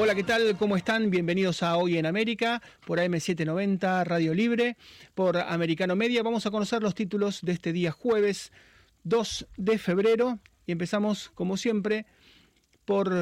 Hola, ¿qué tal? ¿Cómo están? Bienvenidos a Hoy en América por AM790 Radio Libre, por Americano Media. Vamos a conocer los títulos de este día jueves 2 de febrero y empezamos, como siempre, por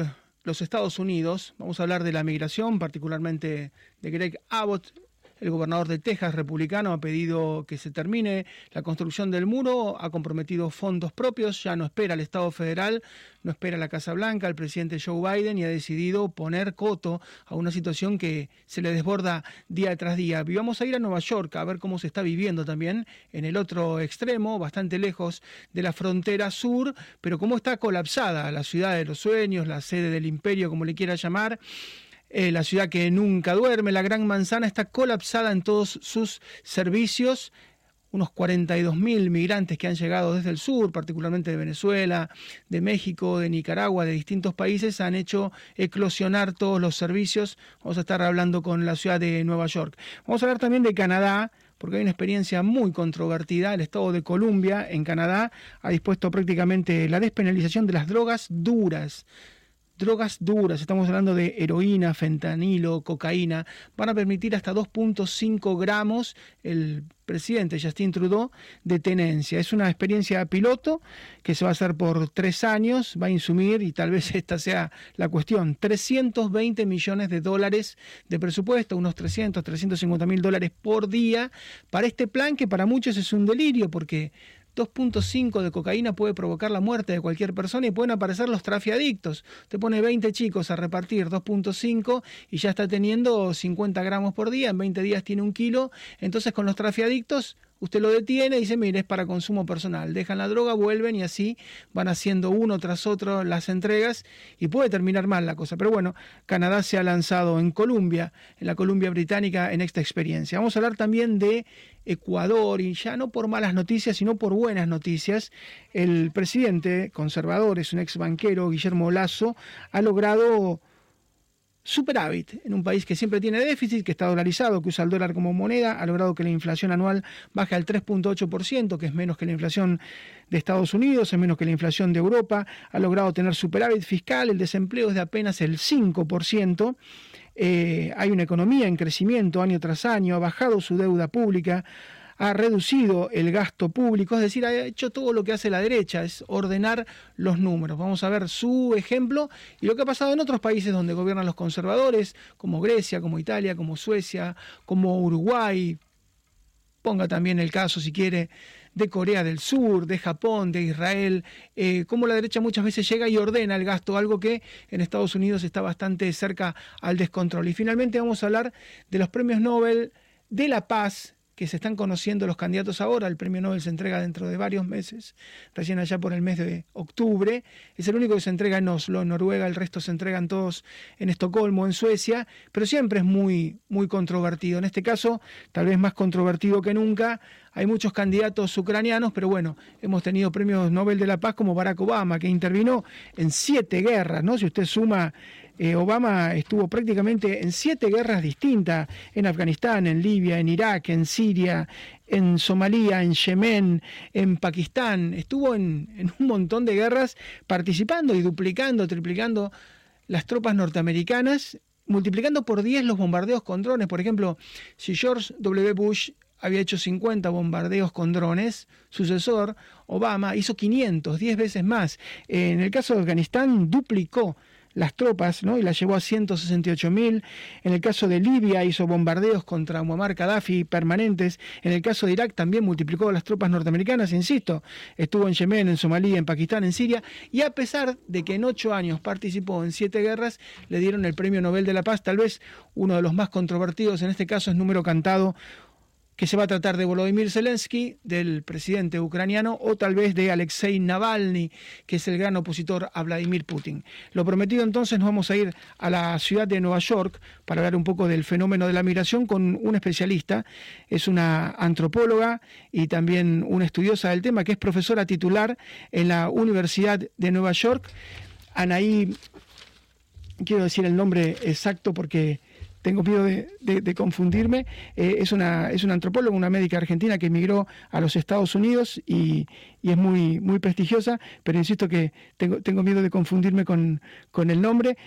los Estados Unidos. Vamos a hablar de la migración, particularmente de Greg Abbott, el gobernador de Texas, republicano, ha pedido que se termine la construcción del muro, ha comprometido fondos propios, ya no espera el Estado federal, no espera la Casa Blanca, el presidente Joe Biden y ha decidido poner coto a una situación que se le desborda día tras día. Y vamos a ir a Nueva York a ver cómo se está viviendo también en el otro extremo, bastante lejos de la frontera sur, pero cómo está colapsada la ciudad de los sueños, la sede del imperio, como le quiera llamar. Eh, la ciudad que nunca duerme, la Gran Manzana, está colapsada en todos sus servicios. Unos 42.000 migrantes que han llegado desde el sur, particularmente de Venezuela, de México, de Nicaragua, de distintos países, han hecho eclosionar todos los servicios. Vamos a estar hablando con la ciudad de Nueva York. Vamos a hablar también de Canadá, porque hay una experiencia muy controvertida. El Estado de Columbia, en Canadá, ha dispuesto prácticamente la despenalización de las drogas duras drogas duras, estamos hablando de heroína, fentanilo, cocaína, van a permitir hasta 2.5 gramos el presidente Justin Trudeau de tenencia. Es una experiencia piloto que se va a hacer por tres años, va a insumir, y tal vez esta sea la cuestión, 320 millones de dólares de presupuesto, unos 300, 350 mil dólares por día, para este plan que para muchos es un delirio porque 2.5 de cocaína puede provocar la muerte de cualquier persona y pueden aparecer los trafiadictos. Te pone 20 chicos a repartir 2.5 y ya está teniendo 50 gramos por día, en 20 días tiene un kilo. Entonces con los trafiadictos Usted lo detiene y dice, mire, es para consumo personal. Dejan la droga, vuelven y así van haciendo uno tras otro las entregas y puede terminar mal la cosa. Pero bueno, Canadá se ha lanzado en Colombia, en la Columbia Británica, en esta experiencia. Vamos a hablar también de Ecuador y ya no por malas noticias, sino por buenas noticias. El presidente conservador, es un ex banquero, Guillermo Lazo, ha logrado superávit en un país que siempre tiene déficit, que está dolarizado, que usa el dólar como moneda, ha logrado que la inflación anual baje al 3.8%, que es menos que la inflación de Estados Unidos, es menos que la inflación de Europa, ha logrado tener superávit fiscal, el desempleo es de apenas el 5%, eh, hay una economía en crecimiento año tras año, ha bajado su deuda pública, ha reducido el gasto público, es decir, ha hecho todo lo que hace la derecha, es ordenar los números. Vamos a ver su ejemplo y lo que ha pasado en otros países donde gobiernan los conservadores, como Grecia, como Italia, como Suecia, como Uruguay. Ponga también el caso, si quiere, de Corea del Sur, de Japón, de Israel, eh, como la derecha muchas veces llega y ordena el gasto, algo que en Estados Unidos está bastante cerca al descontrol. Y finalmente vamos a hablar de los premios Nobel de la Paz que se están conociendo los candidatos ahora. El premio Nobel se entrega dentro de varios meses, recién allá por el mes de octubre. Es el único que se entrega en Oslo, en Noruega, el resto se entregan todos en Estocolmo, en Suecia, pero siempre es muy, muy controvertido. En este caso, tal vez más controvertido que nunca. Hay muchos candidatos ucranianos, pero bueno, hemos tenido premios Nobel de la Paz como Barack Obama, que intervino en siete guerras, ¿no? Si usted suma eh, Obama estuvo prácticamente en siete guerras distintas, en Afganistán, en Libia, en Irak, en Siria, en Somalia, en Yemen, en Pakistán, estuvo en, en un montón de guerras participando y duplicando, triplicando las tropas norteamericanas multiplicando por 10 los bombardeos con drones. Por ejemplo, si George W. Bush había hecho 50 bombardeos con drones, sucesor, Obama hizo 500, 10 veces más. En el caso de Afganistán duplicó las tropas ¿no? y las llevó a 168 mil. En el caso de Libia hizo bombardeos contra Muammar Gaddafi permanentes. En el caso de Irak también multiplicó las tropas norteamericanas, insisto. Estuvo en Yemen, en Somalia, en Pakistán, en Siria. Y a pesar de que en ocho años participó en siete guerras, le dieron el Premio Nobel de la Paz. Tal vez uno de los más controvertidos en este caso es número cantado que se va a tratar de Volodymyr Zelensky, del presidente ucraniano, o tal vez de Alexei Navalny, que es el gran opositor a Vladimir Putin. Lo prometido entonces, nos vamos a ir a la ciudad de Nueva York para hablar un poco del fenómeno de la migración con un especialista. Es una antropóloga y también una estudiosa del tema, que es profesora titular en la Universidad de Nueva York. Anaí, quiero decir el nombre exacto porque tengo miedo de, confundirme, eh, es, una, es una antropóloga, una médica argentina que emigró a los Estados Unidos y, es muy, muy prestigiosa, pero insisto que tengo, tengo miedo de confundirme con, con el nombre.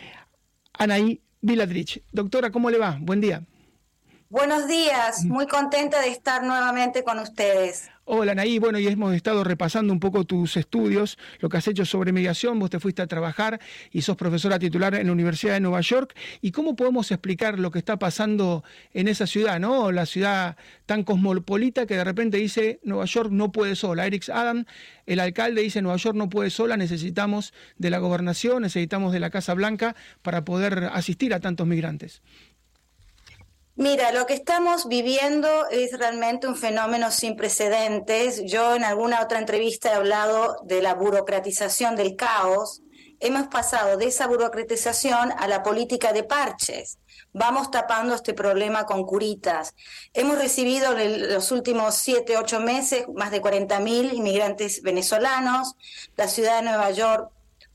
Anaí Viladrich. Doctora, ¿cómo le va? Buen día. Buenos días, muy contenta de estar nuevamente con ustedes. Hola Naí, bueno, y hemos estado repasando un poco tus estudios, lo que has hecho sobre mediación, vos te fuiste a trabajar y sos profesora titular en la Universidad de Nueva York, y cómo podemos explicar lo que está pasando en esa ciudad, ¿no? La ciudad tan cosmopolita que de repente dice Nueva York no puede sola. Eric Adam, el alcalde, dice Nueva York no puede sola, necesitamos de la gobernación, necesitamos de la Casa Blanca para poder asistir a tantos migrantes. Mira, lo que estamos viviendo es realmente un fenómeno sin precedentes. Yo en alguna otra entrevista he hablado de la burocratización del caos. Hemos pasado de esa burocratización a la política de parches. Vamos tapando este problema con curitas. Hemos recibido en los últimos siete, ocho meses más de 40.000 inmigrantes venezolanos. La ciudad de Nueva York,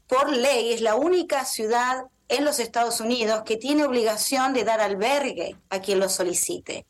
por ley, es la única ciudad en los Estados Unidos que tiene obligación de dar albergue a quien lo solicite.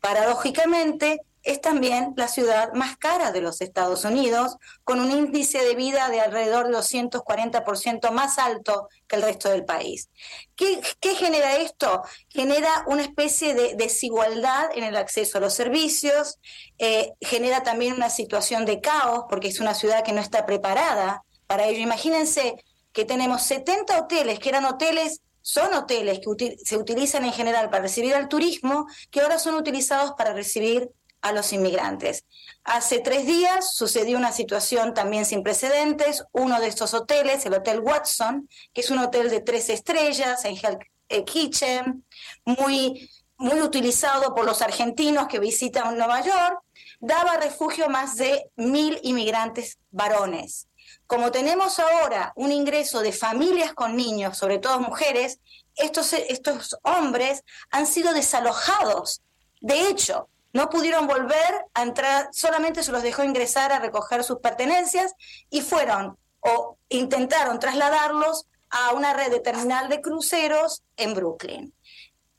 Paradójicamente, es también la ciudad más cara de los Estados Unidos, con un índice de vida de alrededor de 240% más alto que el resto del país. ¿Qué, genera esto? Genera una especie de desigualdad en el acceso a los servicios, eh, genera también una situación de caos, porque es una ciudad que no está preparada para ello. Imagínense que tenemos 70 hoteles, que eran hoteles, son hoteles que se utilizan en general para recibir al turismo, que ahora son utilizados para recibir a los inmigrantes. Hace tres días sucedió una situación también sin precedentes. Uno de estos hoteles, el Hotel Watson, que es un hotel de tres estrellas en Hell eh, Kitchen, muy, muy utilizado por los argentinos que visitan Nueva York, daba refugio a más de mil inmigrantes varones. Como tenemos ahora un ingreso de familias con niños, sobre todo mujeres, estos, estos hombres han sido desalojados. De hecho, no pudieron volver a entrar, solamente se los dejó ingresar a recoger sus pertenencias y fueron o intentaron trasladarlos a una red de terminal de cruceros en Brooklyn.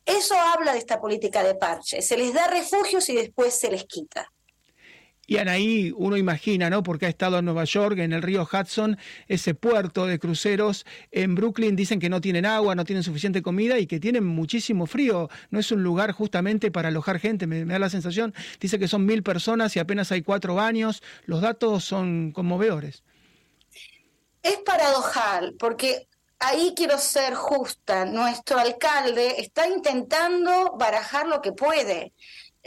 Eso habla de esta política de parche. Se les da refugios y después se les quita. Y Anaí, uno imagina, ¿no? Porque ha estado en Nueva York, en el río Hudson, ese puerto de cruceros. En Brooklyn dicen que no tienen agua, no tienen suficiente comida y que tienen muchísimo frío. No es un lugar justamente para alojar gente, me, da la sensación. Dice que son mil personas y apenas hay cuatro baños. Los datos son conmovedores. Es paradojal, porque ahí quiero ser justa. Nuestro alcalde está intentando barajar lo que puede.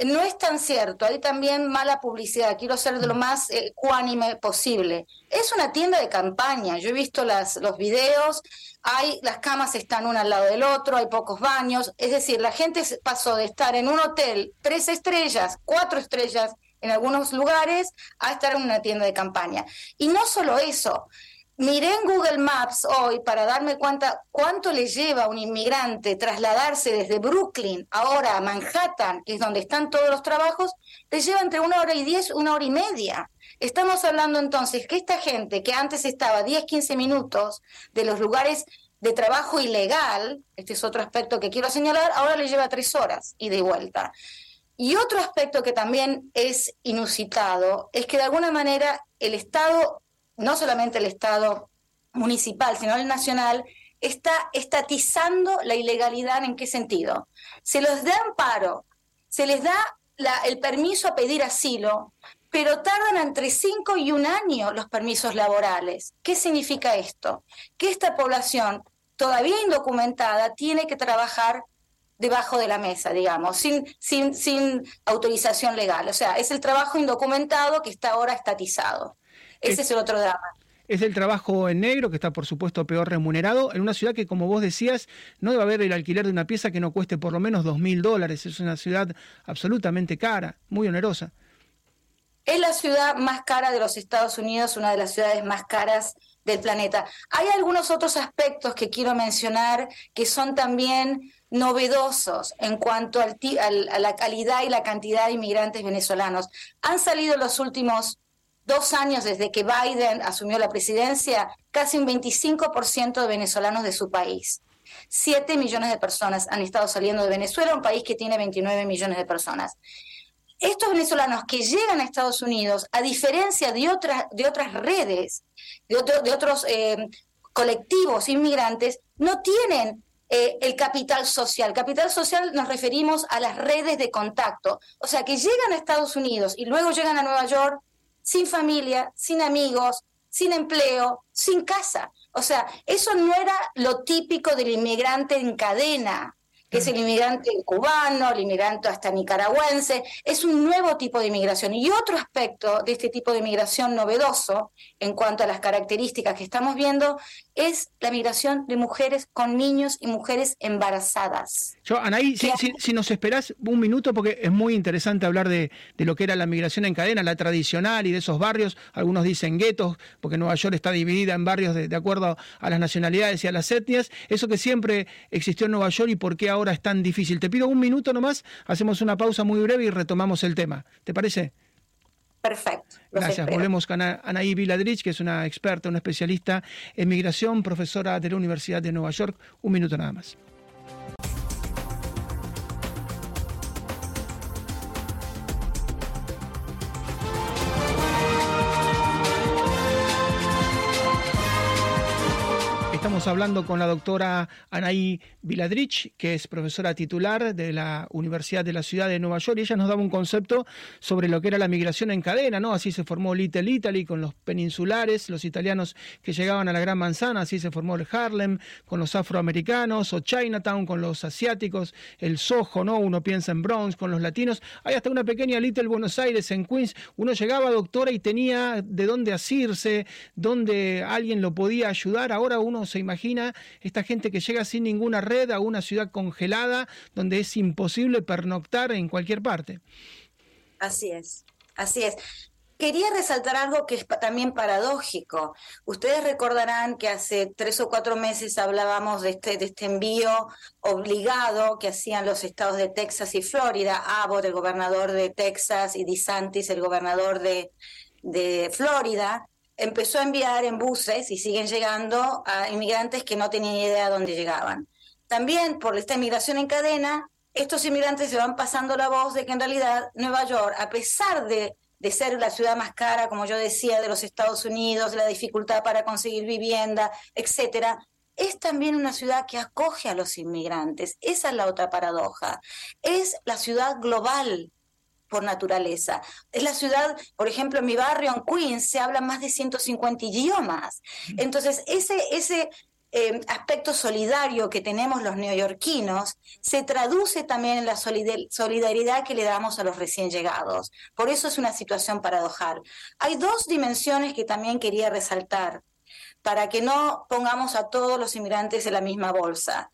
No es tan cierto, hay también mala publicidad, quiero ser de lo más eh, cuánime posible. Es una tienda de campaña, yo he visto las, los videos, hay, las camas están una al lado del otro, hay pocos baños, es decir, la gente pasó de estar en un hotel tres estrellas, cuatro estrellas en algunos lugares, a estar en una tienda de campaña. Y no solo eso, Miré en Google Maps hoy para darme cuenta cuánto le lleva a un inmigrante trasladarse desde Brooklyn ahora a Manhattan, que es donde están todos los trabajos, le lleva entre una hora y diez, una hora y media. Estamos hablando entonces que esta gente que antes estaba 10, 15 minutos de los lugares de trabajo ilegal, este es otro aspecto que quiero señalar, ahora le lleva tres horas y de vuelta. Y otro aspecto que también es inusitado es que de alguna manera el Estado no solamente el Estado municipal, sino el nacional, está estatizando la ilegalidad en qué sentido. Se les da amparo, se les da el permiso a pedir asilo, pero tardan entre cinco y un año los permisos laborales. ¿Qué significa esto? Que esta población todavía indocumentada tiene que trabajar debajo de la mesa, digamos, sin, sin, sin autorización legal. O sea, es el trabajo indocumentado que está ahora estatizado. Ese es, el otro drama. Es el trabajo en negro, que está por supuesto peor remunerado, en una ciudad que, como vos decías, no debe haber el alquiler de una pieza que no cueste por lo menos dos mil dólares. Es una ciudad absolutamente cara, muy onerosa. Es la ciudad más cara de los Estados Unidos, una de las ciudades más caras del planeta. Hay algunos otros aspectos que quiero mencionar que son también novedosos en cuanto al, a la calidad y la cantidad de inmigrantes venezolanos. Han salido los últimos dos años desde que Biden asumió la presidencia, casi un 25% de venezolanos de su país. Siete millones de personas han estado saliendo de Venezuela, un país que tiene 29 millones de personas. Estos venezolanos que llegan a Estados Unidos, a diferencia de otras, de otras redes, de, de otros eh, colectivos inmigrantes, no tienen eh, el capital social. Capital social nos referimos a las redes de contacto, o sea, que llegan a Estados Unidos y luego llegan a Nueva York sin familia, sin amigos, sin empleo, sin casa. O sea, eso no era lo típico del inmigrante en cadena es el inmigrante cubano, el inmigrante hasta nicaragüense, es un nuevo tipo de inmigración. Y otro aspecto de este tipo de inmigración novedoso, en cuanto a las características que estamos viendo, es la migración de mujeres con niños y mujeres embarazadas. Yo, Anaí, si, nos esperás un minuto, porque es muy interesante hablar de, lo que era la migración en cadena, la tradicional y de esos barrios, algunos dicen guetos, porque Nueva York está dividida en barrios de, de acuerdo a las nacionalidades y a las etnias, eso que siempre existió en Nueva York y por qué ahora es tan difícil. Te pido un minuto nomás, hacemos una pausa muy breve y retomamos el tema. ¿Te parece? Perfecto. Gracias. Volvemos con Anaí Viladrich, que es una experta, una especialista en migración, profesora de la Universidad de Nueva York. Un minuto nada más. Estamos hablando con la doctora Anaí Viladrich, que es profesora titular de la Universidad de la Ciudad de Nueva York, y ella nos daba un concepto sobre lo que era la migración en cadena, ¿no? Así se formó Little Italy con los peninsulares, los italianos que llegaban a la Gran Manzana, así se formó el Harlem con los afroamericanos, o Chinatown con los asiáticos, el Soho, ¿no? Uno piensa en Bronx con los latinos. Hay hasta una pequeña Little Buenos Aires en Queens. Uno llegaba, doctora, y tenía de dónde asirse, dónde alguien lo podía ayudar. Ahora uno se imagina esta gente que llega sin ninguna red a una ciudad congelada donde es imposible pernoctar en cualquier parte. Así es, así es. Quería resaltar algo que es también paradójico. Ustedes recordarán que hace tres o cuatro meses hablábamos de este, de este envío obligado que hacían los estados de Texas y Florida, Abbott, el gobernador de Texas, y DeSantis, el gobernador de Florida, empezó a enviar en buses y siguen llegando a inmigrantes que no tenían idea de dónde llegaban. También por esta inmigración en cadena, estos inmigrantes se van pasando la voz de que en realidad Nueva York, a pesar de, de ser la ciudad más cara, como yo decía, de los Estados Unidos, la dificultad para conseguir vivienda, etcétera, es también una ciudad que acoge a los inmigrantes. Esa es la otra paradoja. Es la ciudad global por naturaleza. Es la ciudad, por ejemplo, en mi barrio, en Queens, se hablan más de 150 idiomas. Entonces, ese, ese eh, aspecto solidario que tenemos los neoyorquinos se traduce también en la solidaridad que le damos a los recién llegados. Por eso es una situación paradojal. Hay dos dimensiones que también quería resaltar para que no pongamos a todos los inmigrantes en la misma bolsa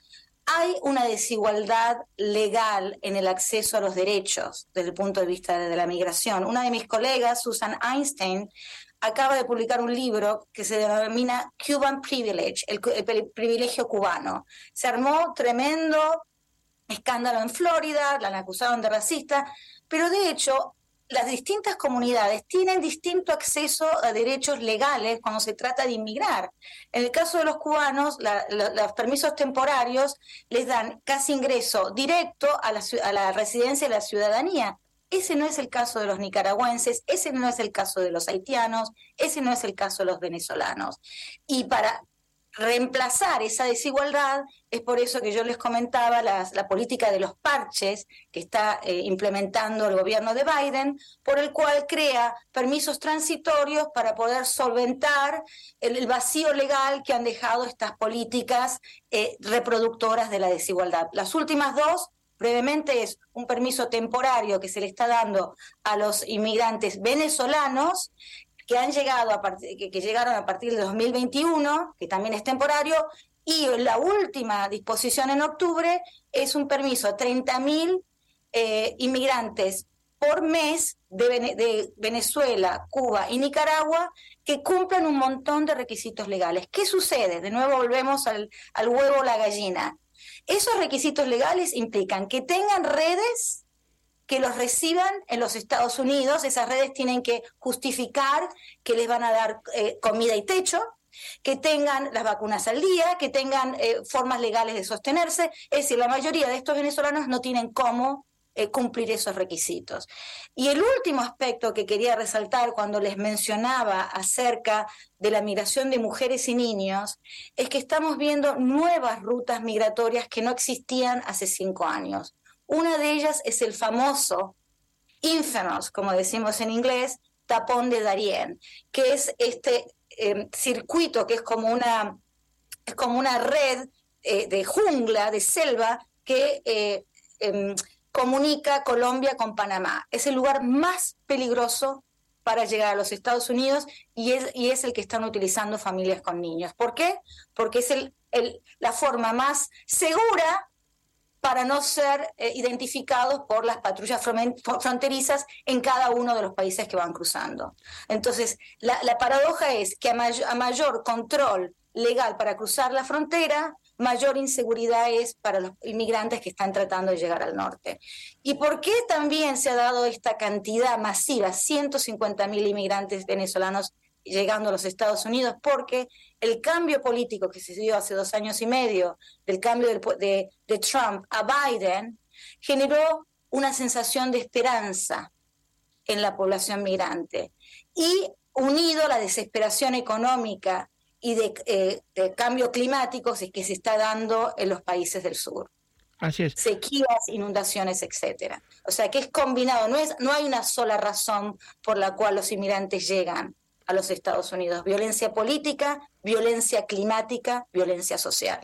hay una desigualdad legal en el acceso a los derechos desde el punto de vista de la migración. Una de mis colegas, Susan Einstein, acaba de publicar un libro que se denomina Cuban Privilege, el, privilegio cubano. Se armó tremendo escándalo en Florida, la acusaron de racista, pero de hecho las distintas comunidades tienen distinto acceso a derechos legales cuando se trata de inmigrar. En el caso de los cubanos, los permisos temporarios les dan casi ingreso directo a la, a la residencia de la ciudadanía. Ese no es el caso de los nicaragüenses, ese no es el caso de los haitianos, ese no es el caso de los venezolanos. Y para reemplazar esa desigualdad, es por eso que yo les comentaba la política de los parches que está eh, implementando el gobierno de Biden, por el cual crea permisos transitorios para poder solventar el, vacío legal que han dejado estas políticas eh, reproductoras de la desigualdad. Las últimas dos brevemente es un permiso temporario que se le está dando a los inmigrantes venezolanos que han llegado a que, llegaron a partir de 2021, que también es temporario, y la última disposición en octubre es un permiso a 30.000 eh, inmigrantes por mes de, Venezuela, Cuba y Nicaragua que cumplan un montón de requisitos legales. ¿Qué sucede? De nuevo volvemos al, al huevo o la gallina. Esos requisitos legales implican que tengan redes que los reciban en los Estados Unidos. Esas redes tienen que justificar que les van a dar eh, comida y techo, que tengan las vacunas al día, que tengan eh, formas legales de sostenerse. Es decir, la mayoría de estos venezolanos no tienen cómo eh, cumplir esos requisitos. Y el último aspecto que quería resaltar cuando les mencionaba acerca de la migración de mujeres y niños es que estamos viendo nuevas rutas migratorias que no existían hace cinco años. Una de ellas es el famoso infamous, como decimos en inglés, tapón de Darien, que es este eh, circuito que es como una, como una red eh, de jungla, de selva, que eh, em, comunica Colombia con Panamá. Es el lugar más peligroso para llegar a los Estados Unidos y es, y es el que están utilizando familias con niños. ¿Por qué? Porque es el, la forma más segura para no ser eh, identificados por las patrullas fronterizas en cada uno de los países que van cruzando. Entonces, la, paradoja es que a, mayor control legal para cruzar la frontera, mayor inseguridad es para los inmigrantes que están tratando de llegar al norte. ¿Y por qué también se ha dado esta cantidad masiva, 150 mil inmigrantes venezolanos llegando a los Estados Unidos? Porque el cambio político que se dio hace dos años y medio, del cambio de, de Trump a Biden, generó una sensación de esperanza en la población migrante. Y unido a la desesperación económica y eh, de, cambio climático que se está dando en los países del sur. Así es. Sequías, inundaciones, etcétera. O sea que es combinado, no, es, no hay una sola razón por la cual los inmigrantes llegan a los Estados Unidos. Violencia política, violencia climática, violencia social.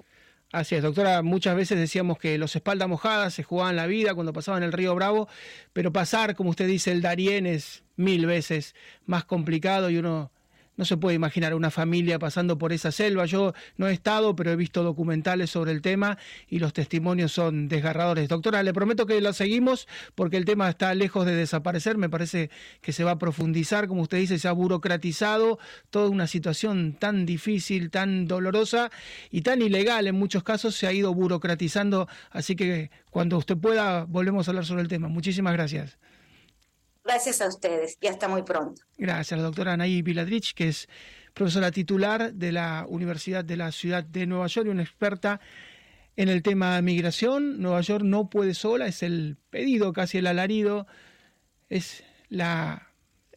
Así es, doctora, muchas veces decíamos que los espaldas mojadas se jugaban la vida cuando pasaban el río Bravo, pero pasar, como usted dice, el Darién es mil veces más complicado y uno no se puede imaginar una familia pasando por esa selva. Yo no he estado, pero he visto documentales sobre el tema y los testimonios son desgarradores. Doctora, le prometo que lo seguimos porque el tema está lejos de desaparecer. Me parece que se va a profundizar, como usted dice, se ha burocratizado toda una situación tan difícil, tan dolorosa y tan ilegal. En muchos casos se ha ido burocratizando. Así que cuando usted pueda, volvemos a hablar sobre el tema. Muchísimas gracias. Gracias a ustedes y hasta muy pronto. Gracias, la doctora Anaí Viladrich, que es profesora titular de la Universidad de la Ciudad de Nueva York y una experta en el tema migración. Nueva York no puede sola, es el pedido, casi el alarido, es la,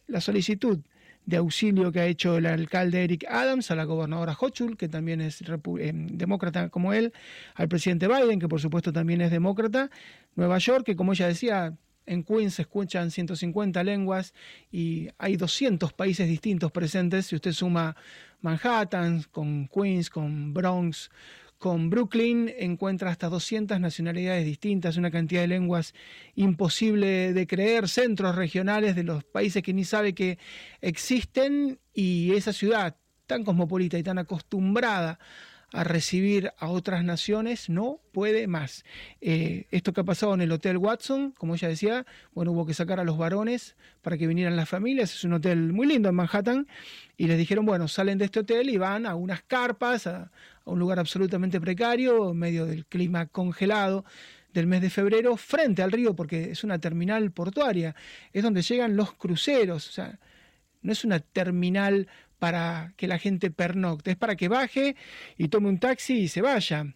la solicitud de auxilio que ha hecho el alcalde Eric Adams a la gobernadora Hochul, que también es eh, demócrata como él, al presidente Biden, que por supuesto también es demócrata, Nueva York, que como ella decía, en Queens se escuchan 150 lenguas y hay 200 países distintos presentes. Si usted suma Manhattan con Queens, con Bronx, con Brooklyn, encuentra hasta 200 nacionalidades distintas, una cantidad de lenguas imposible de creer, centros regionales de los países que ni sabe que existen y esa ciudad tan cosmopolita y tan acostumbrada a recibir a otras naciones, no puede más. Eh, esto que ha pasado en el Hotel Watson, como ella decía, bueno, hubo que sacar a los varones para que vinieran las familias, es un hotel muy lindo en Manhattan, y les dijeron, bueno, salen de este hotel y van a unas carpas, a, un lugar absolutamente precario, en medio del clima congelado del mes de febrero, frente al río, porque es una terminal portuaria, es donde llegan los cruceros, o sea, no es una terminal para que la gente pernocte, es para que baje y tome un taxi y se vaya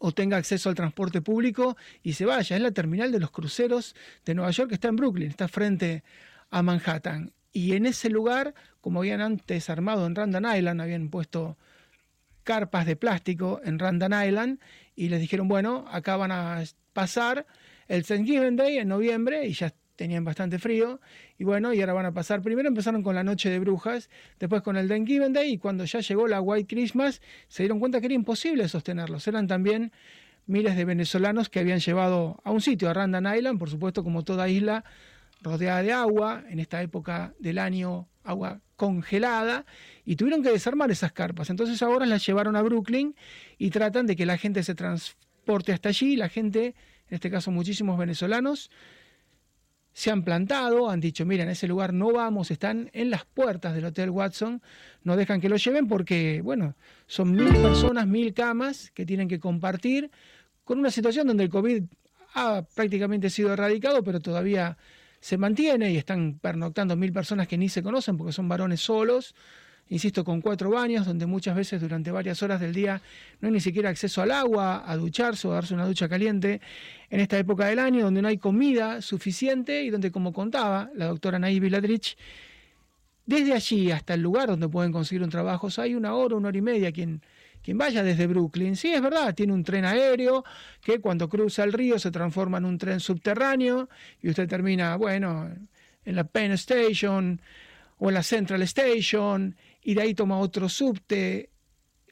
o tenga acceso al transporte público y se vaya. Es la terminal de los cruceros de Nueva York que está en Brooklyn, está frente a Manhattan. Y en ese lugar, como habían antes armado en Randan Island, habían puesto carpas de plástico en Randan Island y les dijeron, bueno, acá van a pasar el Thanksgiving Day en noviembre y ya tenían bastante frío, y bueno, y ahora van a pasar, primero empezaron con la Noche de Brujas, después con el Thanksgiving Day, y cuando ya llegó la White Christmas, se dieron cuenta que era imposible sostenerlos, eran también miles de venezolanos que habían llevado a un sitio, a Randan Island, por supuesto como toda isla rodeada de agua, en esta época del año agua congelada, y tuvieron que desarmar esas carpas, entonces ahora las llevaron a Brooklyn y tratan de que la gente se transporte hasta allí, la gente, en este caso muchísimos venezolanos, se han plantado, han dicho, mira, en ese lugar no vamos, están en las puertas del Hotel Watson, no dejan que lo lleven porque, bueno, son mil personas, mil camas que tienen que compartir con una situación donde el COVID ha prácticamente sido erradicado, pero todavía se mantiene y están pernoctando mil personas que ni se conocen porque son varones solos, insisto, con cuatro baños, donde muchas veces durante varias horas del día no hay ni siquiera acceso al agua, a ducharse o a darse una ducha caliente, en esta época del año, donde no hay comida suficiente y donde, como contaba la doctora Naí Viladrich, desde allí hasta el lugar donde pueden conseguir un trabajo, hay una hora, una hora y media quien, quien vaya desde Brooklyn. Sí, es verdad, tiene un tren aéreo que cuando cruza el río se transforma en un tren subterráneo y usted termina, bueno, en la Penn Station o en la Central Station y de ahí toma otro subte.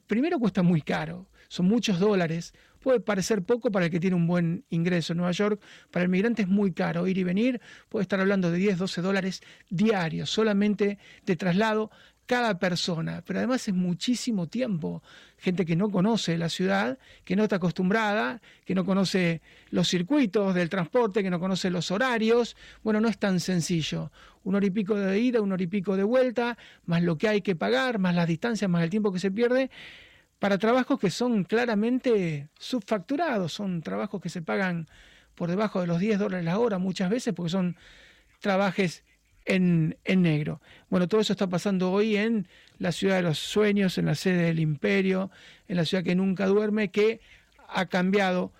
Primero cuesta muy caro, son muchos dólares. Puede parecer poco para el que tiene un buen ingreso en Nueva York. Para el migrante es muy caro ir y venir. Puede estar hablando de 10, 12 dólares diarios solamente de traslado cada persona, pero además es muchísimo tiempo. Gente que no conoce la ciudad, que no está acostumbrada, que no conoce los circuitos del transporte, que no conoce los horarios. Bueno, no es tan sencillo. Un hora y pico de ida, un hora y pico de vuelta, más lo que hay que pagar, más las distancias, más el tiempo que se pierde para trabajos que son claramente subfacturados, son trabajos que se pagan por debajo de los 10 dólares la hora muchas veces porque son trabajos en, negro. Bueno, todo eso está pasando hoy en la ciudad de los sueños, en la sede del imperio, en la ciudad que nunca duerme, que ha cambiado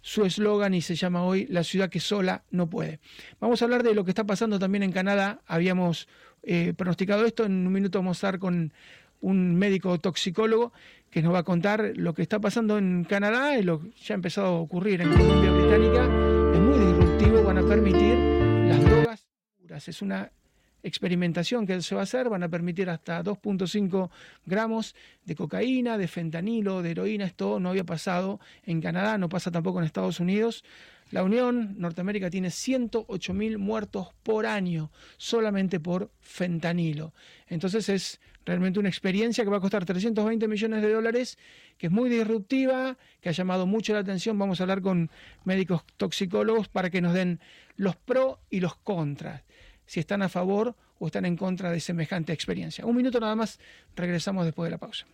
su eslogan y se llama hoy La ciudad que sola no puede. Vamos a hablar de lo que está pasando también en Canadá. Habíamos eh, pronosticado esto, en un minuto vamos a estar con un médico toxicólogo que nos va a contar lo que está pasando en Canadá y lo que ya ha empezado a ocurrir en Colombia Británica. Es muy disruptivo, van a permitir las drogas Es una experimentación que se va a hacer, van a permitir hasta 2.5 gramos de cocaína, de fentanilo, de heroína. Esto no había pasado en Canadá, no pasa tampoco en Estados Unidos. La Unión Norteamérica tiene 108.000 muertos por año solamente por fentanilo. Entonces es realmente una experiencia que va a costar 320 millones de dólares, que es muy disruptiva, que ha llamado mucho la atención. Vamos a hablar con médicos toxicólogos para que nos den los pros y los contras, si están a favor o están en contra de semejante experiencia. Un minuto nada más, regresamos después de la pausa.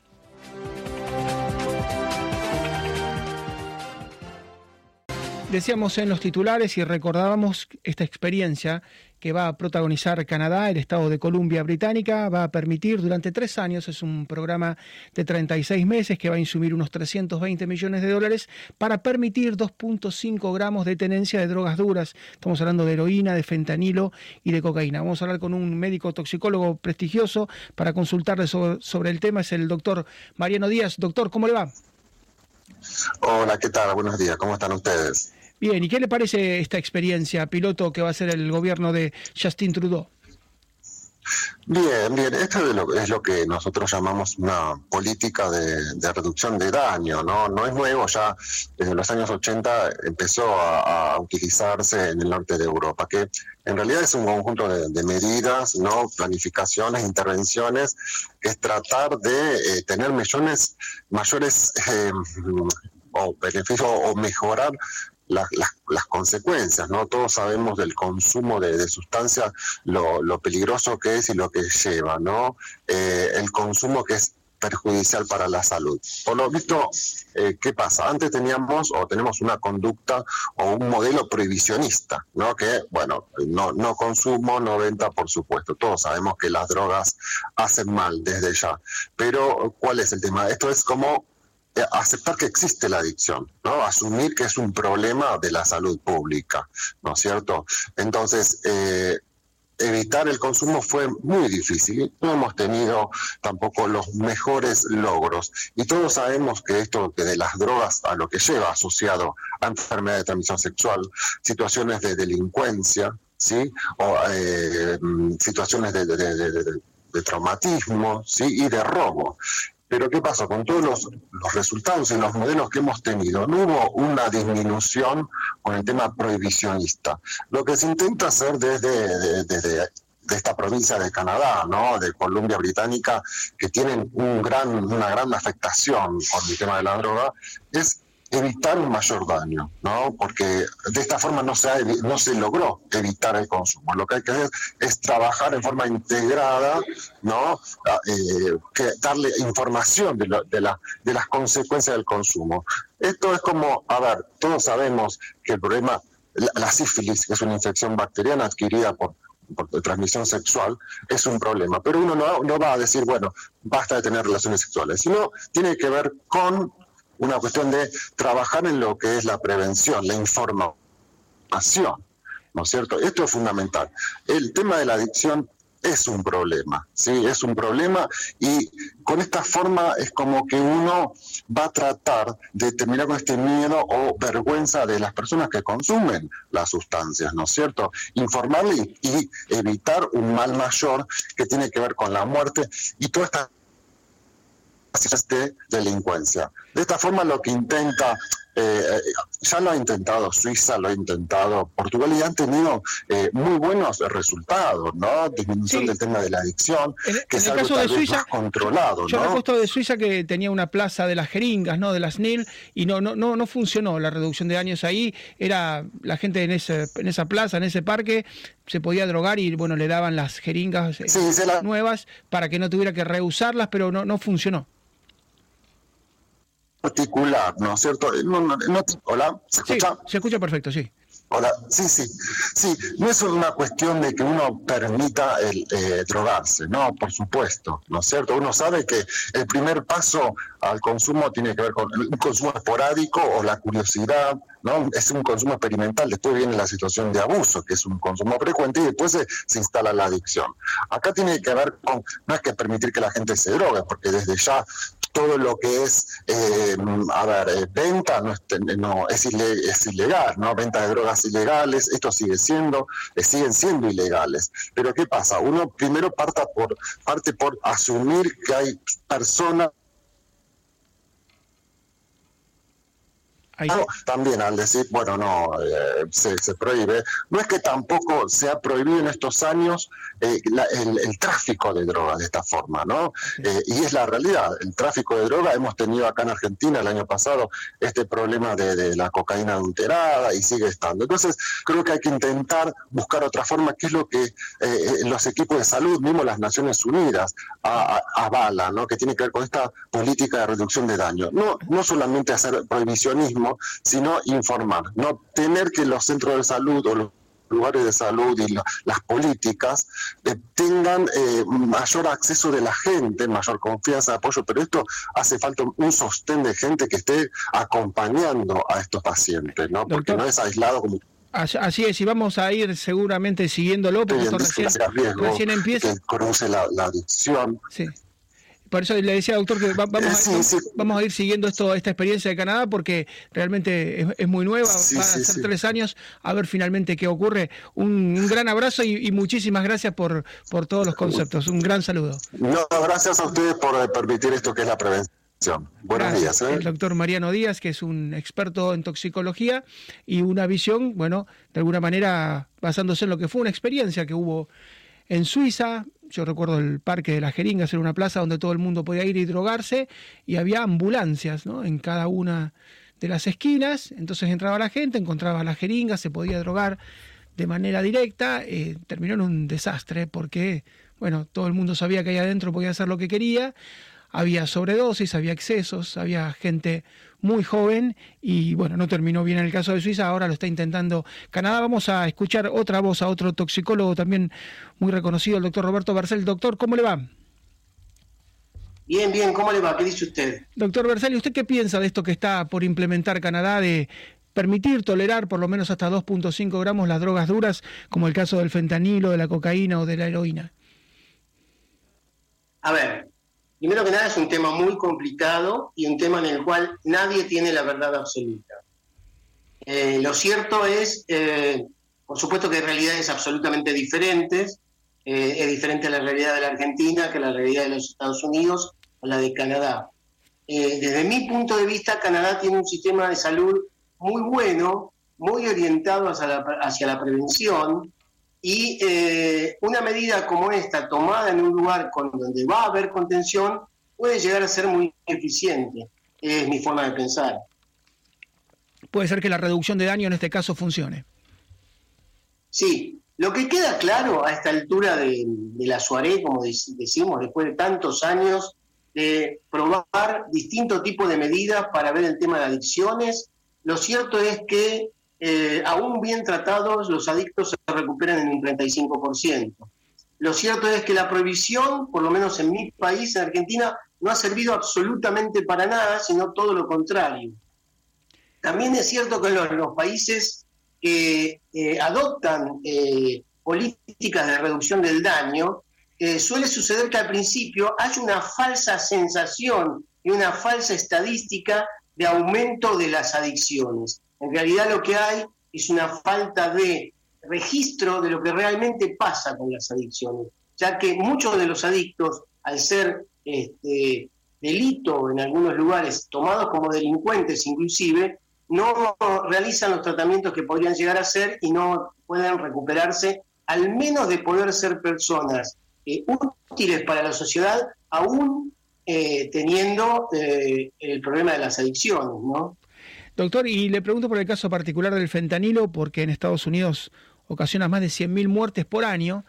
Decíamos en los titulares y recordábamos esta experiencia que va a protagonizar Canadá, el Estado de Columbia Británica, va a permitir durante tres años, es un programa de 36 meses que va a insumir unos 320 millones de dólares para permitir 2.5 gramos de tenencia de drogas duras. Estamos hablando de heroína, de fentanilo y de cocaína. Vamos a hablar con un médico toxicólogo prestigioso para consultarle sobre, sobre el tema, es el doctor Mariano Díaz. Doctor, ¿cómo le va? Hola, ¿qué tal? Buenos días, ¿cómo están ustedes? Bien, ¿y qué le parece esta experiencia piloto que va a ser el gobierno de Justin Trudeau? Bien, bien, esto es lo, es lo que nosotros llamamos una política de, reducción de daño, ¿no? No es nuevo, ya desde los años 80 empezó a, utilizarse en el norte de Europa, que en realidad es un conjunto de, medidas, ¿no? Planificaciones, intervenciones, es tratar de eh, tener millones mayores eh, o beneficios o mejorar las, las, consecuencias, ¿no? Todos sabemos del consumo de, sustancias, lo, peligroso que es y lo que lleva, ¿no? Eh, el consumo que es perjudicial para la salud. Por lo visto, eh, ¿qué pasa? Antes teníamos o tenemos una conducta o un modelo prohibicionista, ¿no? Que, bueno, no, no consumo, no venta, por supuesto. Todos sabemos que las drogas hacen mal desde ya. Pero, ¿cuál es el tema? Esto es como aceptar que existe la adicción, ¿no? Asumir que es un problema de la salud pública, ¿no es cierto? Entonces, eh, evitar el consumo fue muy difícil. No hemos tenido tampoco los mejores logros. Y todos sabemos que esto de las drogas a lo que lleva asociado a enfermedad de transmisión sexual, situaciones de delincuencia, ¿sí? O eh, mm, situaciones de, de traumatismo, ¿sí? Y de robo. Pero ¿qué pasó? Con todos los, resultados y los modelos que hemos tenido, no hubo una disminución con el tema prohibicionista. Lo que se intenta hacer desde, desde de esta provincia de Canadá, ¿no? de Columbia Británica, que tienen un gran, una gran afectación con el tema de la droga, es evitar un mayor daño, ¿no? Porque de esta forma no se, no se logró evitar el consumo. Lo que hay que hacer es trabajar en forma integrada, ¿no? Ah, eh, darle información de, de, la, de las consecuencias del consumo. Esto es como, a ver, todos sabemos que el problema, la, sífilis, que es una infección bacteriana adquirida por de transmisión sexual, es un problema. Pero uno no, no va a decir, bueno, basta de tener relaciones sexuales, sino tiene que ver con una cuestión de trabajar en lo que es la prevención, la información. ¿No es cierto? Esto es fundamental. El tema de la adicción es un problema, ¿sí? Es un problema y con esta forma es como que uno va a tratar de terminar con este miedo o vergüenza de las personas que consumen las sustancias, ¿no es cierto? Informarle y, evitar un mal mayor que tiene que ver con la muerte y toda esta de delincuencia. De esta forma lo que intenta eh, ya lo ha intentado Suiza, lo ha intentado Portugal y han tenido eh, muy buenos resultados, ¿no? Disminución del tema de la adicción, que es el caso de Suiza, controlado, yo ¿no? de Suiza que tenía una plaza de las jeringas, ¿no? De las NIL y no no no no funcionó la reducción de daños ahí, era la gente en ese en esa plaza, en ese parque se podía drogar y bueno, le daban las jeringas eh, nuevas para que no tuviera que reusarlas, pero no no funcionó particular, ¿no es cierto? No, no, hola, ¿se escucha? se escucha perfecto, sí. Hola, sí, sí, sí, no es una cuestión de que uno permita el, eh, drogarse, no, por supuesto, ¿no es cierto? Uno sabe que el primer paso al consumo tiene que ver con un consumo esporádico o la curiosidad, ¿no? Es un consumo experimental, después viene la situación de abuso, que es un consumo frecuente, y después se, instala la adicción. Acá tiene que ver con, no es que permitir que la gente se drogue, porque desde ya todo lo que es, eh, a ver, eh, venta no, es, no es, ilegal, ¿no? Venta de drogas ilegales, esto sigue siendo, eh, siguen siendo ilegales. Pero ¿qué pasa? Uno primero parta por, parte por asumir que hay personas también al decir, bueno, no, eh, se, prohíbe, no es que tampoco se ha prohibido en estos años eh, el, tráfico de drogas de esta forma, ¿no? Eh, y es la realidad, el tráfico de droga, hemos tenido acá en Argentina el año pasado este problema de, la cocaína adulterada y sigue estando. Entonces, creo que hay que intentar buscar otra forma, que es lo que los equipos de salud, mismo las Naciones Unidas, avalan, ¿no? Que tiene que ver con esta política de reducción de daño. No, no solamente hacer prohibicionismo, sino informar, no tener que los centros de salud o los lugares de salud y las políticas eh, tengan eh, mayor acceso de la gente, mayor confianza, apoyo, pero esto hace falta un sostén de gente que esté acompañando a estos pacientes, ¿no? Porque no es aislado como Así es, y vamos a ir seguramente siguiéndolo, porque esto recién, empieza. Que conoce la, la adicción. Sí. Por eso le decía, doctor, que vamos, a, vamos, a, ir siguiendo esto, esta experiencia de Canadá porque realmente es, muy nueva, va a ser tres años, a ver finalmente qué ocurre. Un, gran abrazo y, muchísimas gracias por, por todos los conceptos. Un gran saludo. No, gracias a ustedes por eh, permitir esto que es la prevención. Buenos días. ¿eh? El doctor Mariano Díaz, que es un experto en toxicología y una visión, bueno, de alguna manera basándose en lo que fue una experiencia que hubo en Suiza, yo recuerdo el Parque de las Jeringas, era una plaza donde todo el mundo podía ir y drogarse y había ambulancias ¿no? en cada una de las esquinas, entonces entraba la gente, encontraba las jeringas, se podía drogar de manera directa, eh, terminó en un desastre porque, bueno, todo el mundo sabía que ahí adentro podía hacer lo que quería, había sobredosis, había excesos, había gente muy joven y bueno, no terminó bien en el caso de Suiza, ahora lo está intentando Canadá. Vamos a escuchar otra voz a otro toxicólogo también muy reconocido, el doctor Roberto Barcel. Doctor, ¿cómo le va? Bien, bien, ¿cómo le va? ¿Qué dice usted? Doctor ¿y ¿usted qué piensa de esto que está por implementar Canadá de permitir tolerar por lo menos hasta 2.5 gramos las drogas duras, como el caso del fentanilo, de la cocaína o de la heroína? A ver, Primero que nada es un tema muy complicado y un tema en el cual nadie tiene la verdad absoluta. Eh, lo cierto es, eh, por supuesto que hay realidades absolutamente diferentes. Eh, es diferente a la realidad de la Argentina que la realidad de los Estados Unidos o la de Canadá. desde mi punto de vista, Canadá tiene un sistema de salud muy bueno, muy orientado hacia la prevención, y eh, una medida como esta, tomada en un lugar con, donde va a haber contención, puede llegar a ser muy eficiente. Es mi forma de pensar. Puede ser que la reducción de daño en este caso funcione. Sí, lo que queda claro a esta altura de, la soirée, como decimos, después de tantos años, de probar distintos tipos de medidas para ver el tema de adicciones, lo cierto es que eh, aún bien tratados, los adictos se recuperan en un 35%. Lo cierto es que la prohibición, por lo menos en mi país, en Argentina, no ha servido absolutamente para nada, sino todo lo contrario. También es cierto que los, los países que eh, adoptan eh, políticas de reducción del daño, suele suceder que al principio hay una falsa sensación y una falsa estadística de aumento de las adicciones. En realidad lo que hay es una falta de registro de lo que realmente pasa con las adicciones, ya que muchos de los adictos, al ser este, delito en algunos lugares, tomados como delincuentes inclusive, no realizan los tratamientos que podrían llegar a ser y no pueden recuperarse, al menos de poder ser personas eh, útiles para la sociedad, aún eh, teniendo eh, el problema de las adicciones, ¿no? Doctor, y le pregunto por el caso particular del fentanilo, porque en Estados Unidos ocasiona más de 100.000 muertes por año,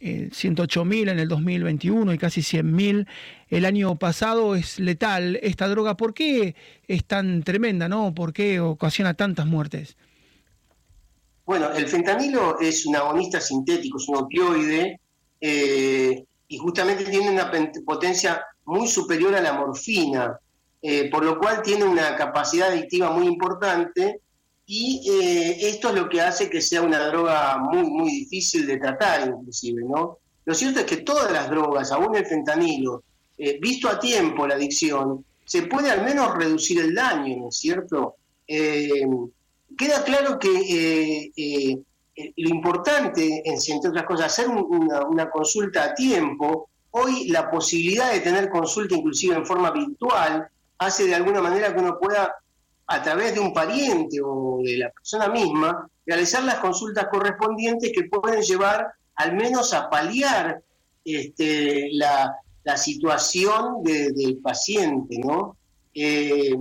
eh, 108.000 en el 2021 y casi 100.000 el año pasado. Es letal esta droga. ¿Por qué es tan tremenda? ¿no? ¿Por qué ocasiona tantas muertes? Bueno, el fentanilo es un agonista sintético, es un opioide, eh, y justamente tiene una potencia muy superior a la morfina, eh, por lo cual tiene una capacidad adictiva muy importante y eh, esto es lo que hace que sea una droga muy, muy difícil de tratar inclusive, ¿no? Lo cierto es que todas las drogas, aún el fentanilo, eh, visto a tiempo la adicción, se puede al menos reducir el daño, ¿no es cierto? queda claro que lo importante, entre otras cosas, hacer una, una consulta a tiempo, Hoy la posibilidad de tener consulta inclusive en forma virtual hace de alguna manera que uno pueda, a través de un pariente o de la persona misma, realizar las consultas correspondientes que pueden llevar al menos a paliar este, la, situación del paciente, ¿no? Eh,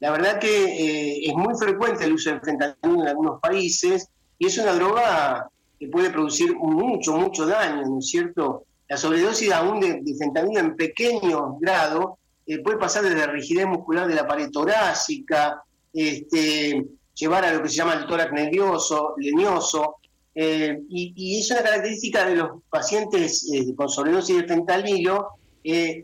la verdad que eh, es muy frecuente el uso de fentanilo en algunos países y es una droga que puede producir mucho, mucho daño, ¿no es cierto? La sobredosis aún de, de fentanilo en pequeño grado eh, puede pasar desde rigidez muscular de la pared torácica, este, llevar a lo que se llama el tórax nervioso, leñoso, eh, y, es una característica de los pacientes eh, con sobredosis de fentanilo,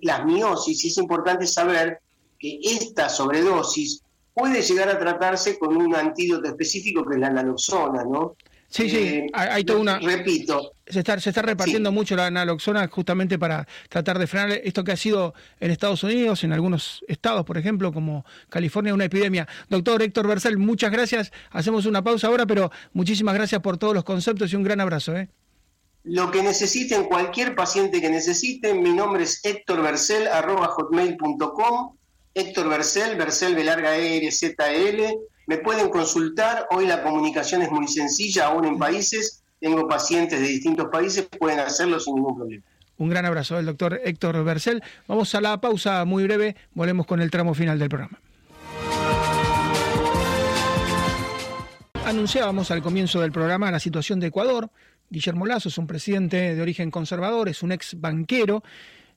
las miosis, y es importante saber que esta sobredosis puede llegar a tratarse con un antídoto específico que es la naloxona, ¿no? Sí, sí, eh, hay, toda una... Repito. Se está, se está repartiendo mucho la naloxona justamente para tratar de frenar esto que ha sido en Estados Unidos, en algunos estados, por ejemplo, como California, una epidemia. Doctor Héctor Bersel, muchas gracias. Hacemos una pausa ahora, pero muchísimas gracias por todos los conceptos y un gran abrazo. ¿eh? Lo que necesiten, cualquier paciente que necesiten, mi nombre es Héctor Bersel, arroba hotmail.com. Héctor Bersel, Bersel de larga E, Z, L me pueden consultar, hoy la comunicación es muy sencilla, aún en países, tengo pacientes de distintos países, pueden hacerlo sin ningún problema. Un gran abrazo del doctor Héctor Bercel. Vamos a la pausa muy breve, volvemos con el tramo final del programa. Anunciábamos al comienzo del programa la situación de Ecuador. Guillermo Lazo es un presidente de origen conservador, es un ex banquero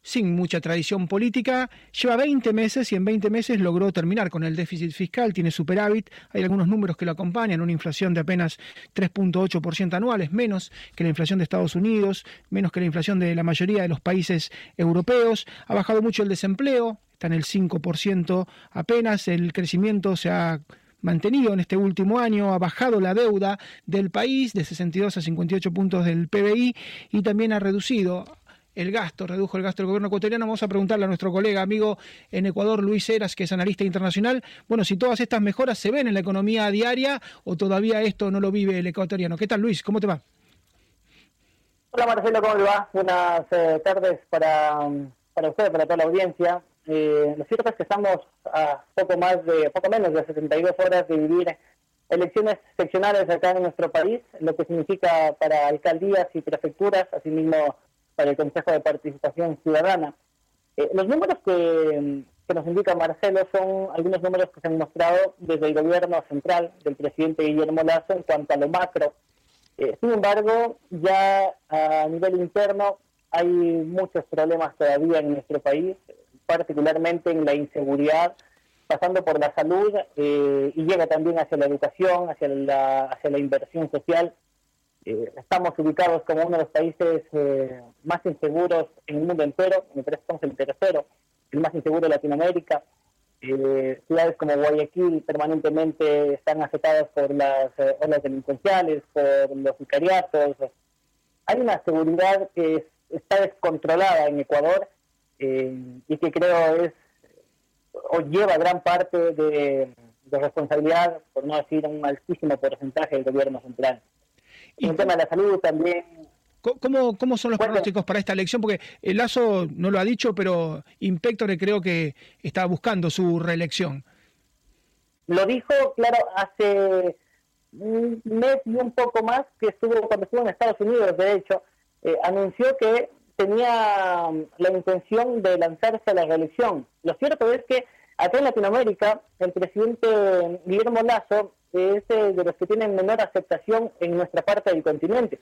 sin mucha tradición política, lleva 20 meses y en 20 meses logró terminar con el déficit fiscal, tiene superávit, hay algunos números que lo acompañan, una inflación de apenas 3.8% anuales, menos que la inflación de Estados Unidos, menos que la inflación de la mayoría de los países europeos, ha bajado mucho el desempleo, está en el 5% apenas, el crecimiento se ha mantenido en este último año, ha bajado la deuda del país de 62 a 58 puntos del PBI y también ha reducido el gasto, redujo el gasto del gobierno ecuatoriano. Vamos a preguntarle a nuestro colega, amigo en Ecuador, Luis Eras, que es analista internacional, bueno, si todas estas mejoras se ven en la economía diaria o todavía esto no lo vive el ecuatoriano. ¿Qué tal, Luis? ¿Cómo te va? Hola, Marcelo, ¿cómo le va? Buenas eh, tardes para, para usted, para toda la audiencia. Eh, lo cierto es que estamos a poco más de, poco menos de 72 horas de vivir elecciones seccionales acá en nuestro país, lo que significa para alcaldías y prefecturas, asimismo para el Consejo de Participación Ciudadana. Eh, los números que, nos indica Marcelo son algunos números que se han mostrado desde el gobierno central del presidente Guillermo Lazo en cuanto a lo macro. Eh, sin embargo, ya a nivel interno hay muchos problemas todavía en nuestro país, particularmente en la inseguridad pasando por la salud eh, y llega también hacia la educación, hacia la, hacia la inversión social. Eh, estamos ubicados como uno de los países eh, más inseguros en el mundo entero, me parece que el tercero, el más inseguro de Latinoamérica. ciudades como Guayaquil permanentemente están afectadas por las olas delincuenciales, por los sicariatos. Hay una seguridad que está descontrolada en Ecuador y que creo es o lleva gran parte de, responsabilidad, por no decir un altísimo porcentaje del gobierno central. Y el tema de la salud también. ¿Cómo, cómo son los pronósticos para esta elección? Porque el Lazo no lo ha dicho, pero Impectore creo que está buscando su reelección. Lo dijo, claro, hace un mes y un poco más que estuvo cuando estuvo en Estados Unidos, de hecho, eh, anunció que tenía la intención de lanzarse a la reelección. Lo cierto es que acá en Latinoamérica el presidente Guillermo Lazo es eh, de los que tienen menor aceptación en nuestra parte del continente.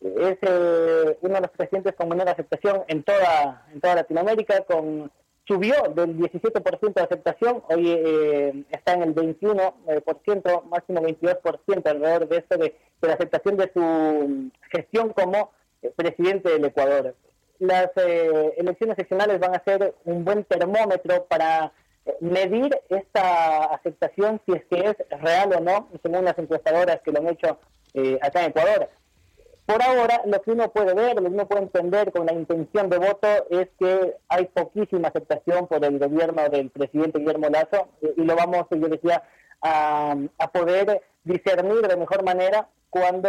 Es eh, uno de los presidentes con menor aceptación en toda, en toda Latinoamérica, con subió del 17% de aceptación, hoy eh, está en el 21%, máximo 22% alrededor de eso de la aceptación de su gestión como presidente del Ecuador. Las eh, elecciones seccionales van a ser un buen termómetro para eh, medir esta aceptación, si es que es real o no, según las encuestadoras que lo han hecho eh, acá en Ecuador. Por ahora, lo que uno puede ver, lo que uno puede entender con la intención de voto es que hay poquísima aceptación por el gobierno del presidente Guillermo Lazo y lo vamos, yo decía, a, a poder discernir de mejor manera cuando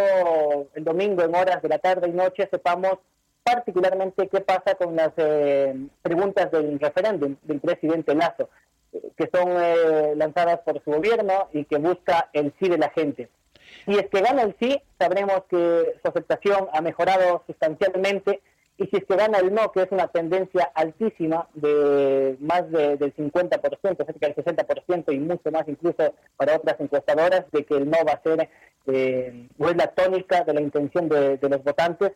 el domingo en horas de la tarde y noche sepamos particularmente qué pasa con las eh, preguntas del referéndum del presidente Lazo, que son eh, lanzadas por su gobierno y que busca el sí de la gente. Si es que gana el sí, sabremos que su aceptación ha mejorado sustancialmente y si es que gana el no, que es una tendencia altísima de más del 50%, cerca del 60% y mucho más incluso para otras encuestadoras, de que el no va a ser, eh, o es la tónica de la intención de, los votantes,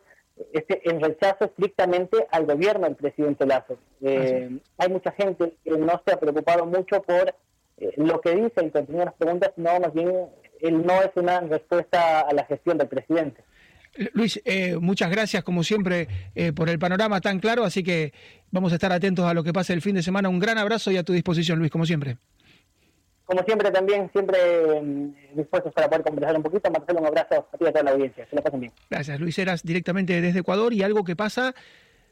este, en rechazo estrictamente al gobierno del presidente Lazo. Eh, hay mucha gente que no se ha preocupado mucho por eh, lo que dice y continúa las preguntas, no, más bien el no es una respuesta a la gestión del presidente. Luis, eh, muchas gracias como siempre eh, por el panorama tan claro, así que vamos a estar atentos a lo que pase el fin de semana. Un gran abrazo y a tu disposición, Luis, como siempre. Como siempre también, siempre mm, dispuestos para poder conversar un poquito. Marcelo, un abrazo a ti y a toda la audiencia. Que lo pasen bien. Gracias, Luis. Eras directamente desde Ecuador y algo que pasa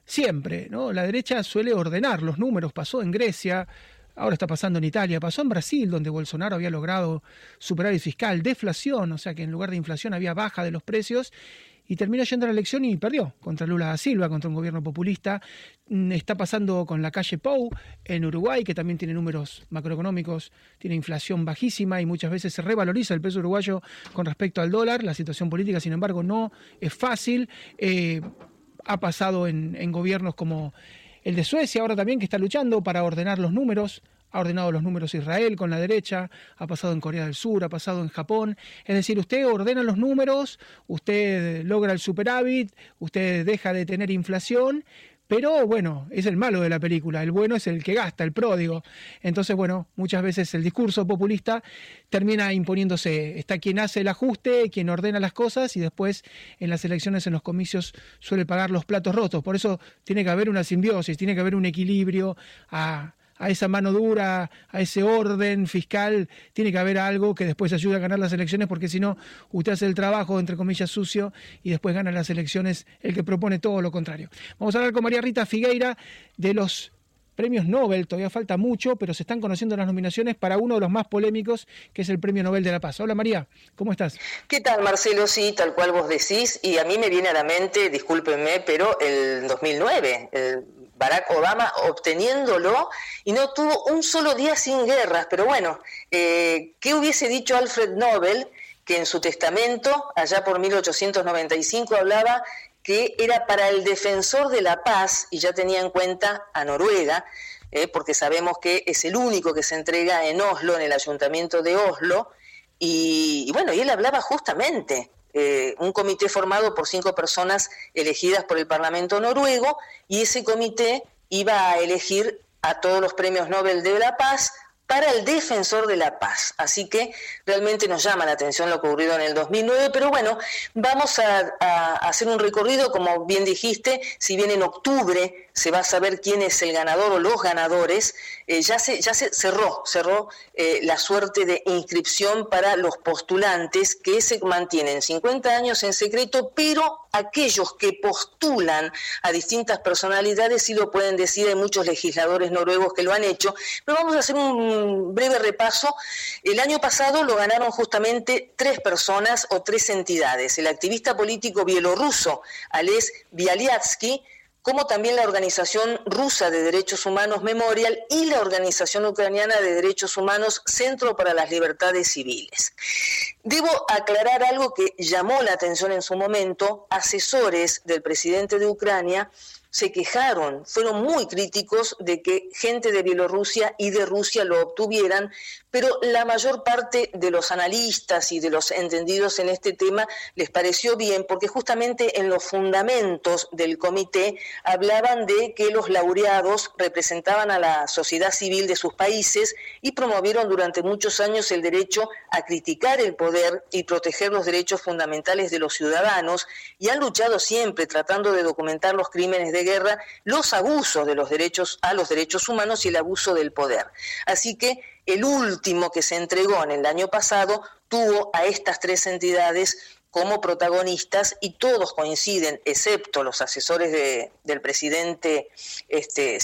siempre, ¿no? La derecha suele ordenar los números. Pasó en Grecia, Ahora está pasando en Italia, pasó en Brasil, donde Bolsonaro había logrado superar el fiscal, deflación, o sea que en lugar de inflación había baja de los precios, y terminó yendo a la elección y perdió contra Lula da Silva, contra un gobierno populista. Mm, está pasando con la calle Pou en Uruguay, que también tiene números macroeconómicos, tiene inflación bajísima y muchas veces se revaloriza el peso uruguayo con respecto al dólar. La situación política, sin embargo, no es fácil. Eh, ha pasado en, en gobiernos como el de Suecia, ahora también, que está luchando para ordenar los números ha ordenado los números Israel con la derecha, ha pasado en Corea del Sur, ha pasado en Japón. Es decir, usted ordena los números, usted logra el superávit, usted deja de tener inflación, pero bueno, es el malo de la película, el bueno es el que gasta, el pródigo. Entonces, bueno, muchas veces el discurso populista termina imponiéndose. Está quien hace el ajuste, quien ordena las cosas y después en las elecciones, en los comicios, suele pagar los platos rotos. Por eso tiene que haber una simbiosis, tiene que haber un equilibrio a a esa mano dura, a ese orden fiscal, tiene que haber algo que después ayude a ganar las elecciones, porque si no, usted hace el trabajo, entre comillas, sucio, y después gana las elecciones el que propone todo lo contrario. Vamos a hablar con María Rita Figueira de los premios Nobel, todavía falta mucho, pero se están conociendo las nominaciones para uno de los más polémicos, que es el Premio Nobel de la Paz. Hola María, ¿cómo estás? ¿Qué tal Marcelo? Sí, tal cual vos decís, y a mí me viene a la mente, discúlpenme, pero el 2009, el Barack Obama obteniéndolo y no tuvo un solo día sin guerras. Pero bueno, eh, ¿qué hubiese dicho Alfred Nobel, que en su testamento, allá por 1895, hablaba que era para el defensor de la paz, y ya tenía en cuenta a Noruega, eh, porque sabemos que es el único que se entrega en Oslo, en el ayuntamiento de Oslo, y bueno, y él hablaba justamente eh, un comité formado por cinco personas elegidas por el Parlamento noruego y ese comité iba a elegir a todos los premios Nobel de la Paz para el defensor de la paz. Así que realmente nos llama la atención lo ocurrido en el 2009, pero bueno, vamos a, hacer un recorrido, como bien dijiste, si bien en octubre se va a saber quién es el ganador o los ganadores, eh, ya, se, ya se cerró, cerró eh, la suerte de inscripción para los postulantes que se mantienen 50 años en secreto, pero aquellos que postulan a distintas personalidades sí lo pueden decir, hay muchos legisladores noruegos que lo han hecho, pero vamos a hacer un breve repaso. El año pasado lo ganaron justamente tres personas o tres entidades, el activista político bielorruso Ales Bialyatsky, como también la Organización Rusa de Derechos Humanos Memorial y la Organización Ucraniana de Derechos Humanos Centro para las Libertades Civiles. Debo aclarar algo que llamó la atención en su momento. Asesores del presidente de Ucrania se quejaron, fueron muy críticos de que gente de Bielorrusia y de Rusia lo obtuvieran, pero la mayor parte de los analistas y de los entendidos en este tema les pareció bien porque justamente en los fundamentos del comité hablaban de que los laureados representaban a la sociedad civil de sus países y promovieron durante muchos años el derecho a criticar el poder y proteger los derechos fundamentales de los ciudadanos y han luchado siempre tratando de documentar los crímenes de guerra, los abusos de los derechos a los derechos humanos y el abuso del poder. Así que el último que se entregó en el año pasado tuvo a estas tres entidades como protagonistas y todos coinciden, excepto los asesores del presidente este,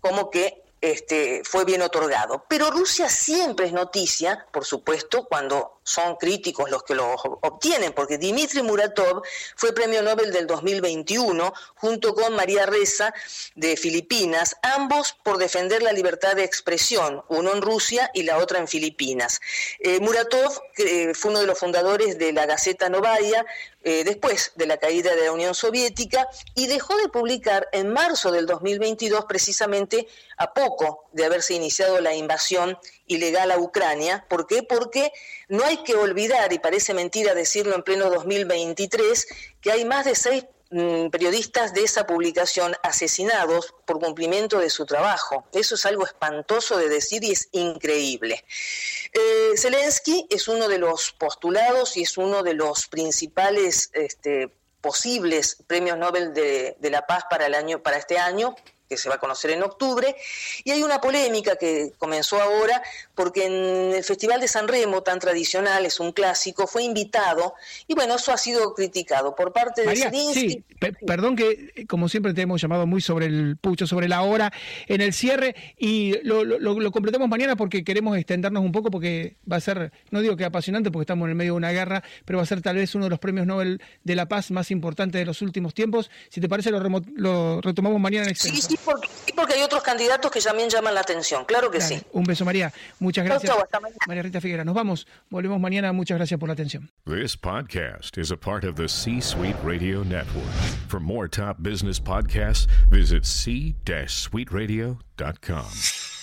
como que este, fue bien otorgado. Pero Rusia siempre es noticia, por supuesto, cuando son críticos los que lo obtienen, porque Dmitry Muratov fue premio Nobel del 2021 junto con María Reza de Filipinas, ambos por defender la libertad de expresión, uno en Rusia y la otra en Filipinas. Eh, Muratov que fue uno de los fundadores de la Gaceta Novaya, eh, después de la caída de la Unión Soviética y dejó de publicar en marzo del 2022 precisamente a poco de haberse iniciado la invasión ilegal a Ucrania. ¿Por qué? Porque no hay que olvidar, y parece mentira decirlo en pleno 2023, que hay más de seis mm, periodistas de esa publicación asesinados por cumplimiento de su trabajo. Eso es algo espantoso de decir y es increíble. Eh, Zelensky es uno de los postulados y es uno de los principales este, posibles premios Nobel de, de, la Paz para, el año, para este año, que se va a conocer en octubre, y hay una polémica que comenzó ahora porque en el Festival de San Remo, tan tradicional, es un clásico, fue invitado, y bueno, eso ha sido criticado por parte de Sí, perdón que como siempre te hemos llamado muy sobre el pucho, sobre la hora en el cierre, y lo, lo, completamos mañana porque queremos extendernos un poco porque va a ser, no digo que apasionante porque estamos en el medio de una guerra, pero va a ser tal vez uno de los premios Nobel de la Paz más importantes de los últimos tiempos. Si te parece, lo, lo retomamos mañana en extenso porque, porque hay otros candidatos que también llaman la atención, claro que sí. Un beso, María. Muchas gracias. María Rita Figuera, nos vamos. Volvemos mañana. Muchas gracias por la atención. This podcast is a part of the C-Suite Radio Network. For more top business podcasts, visit c-suiteradio.com.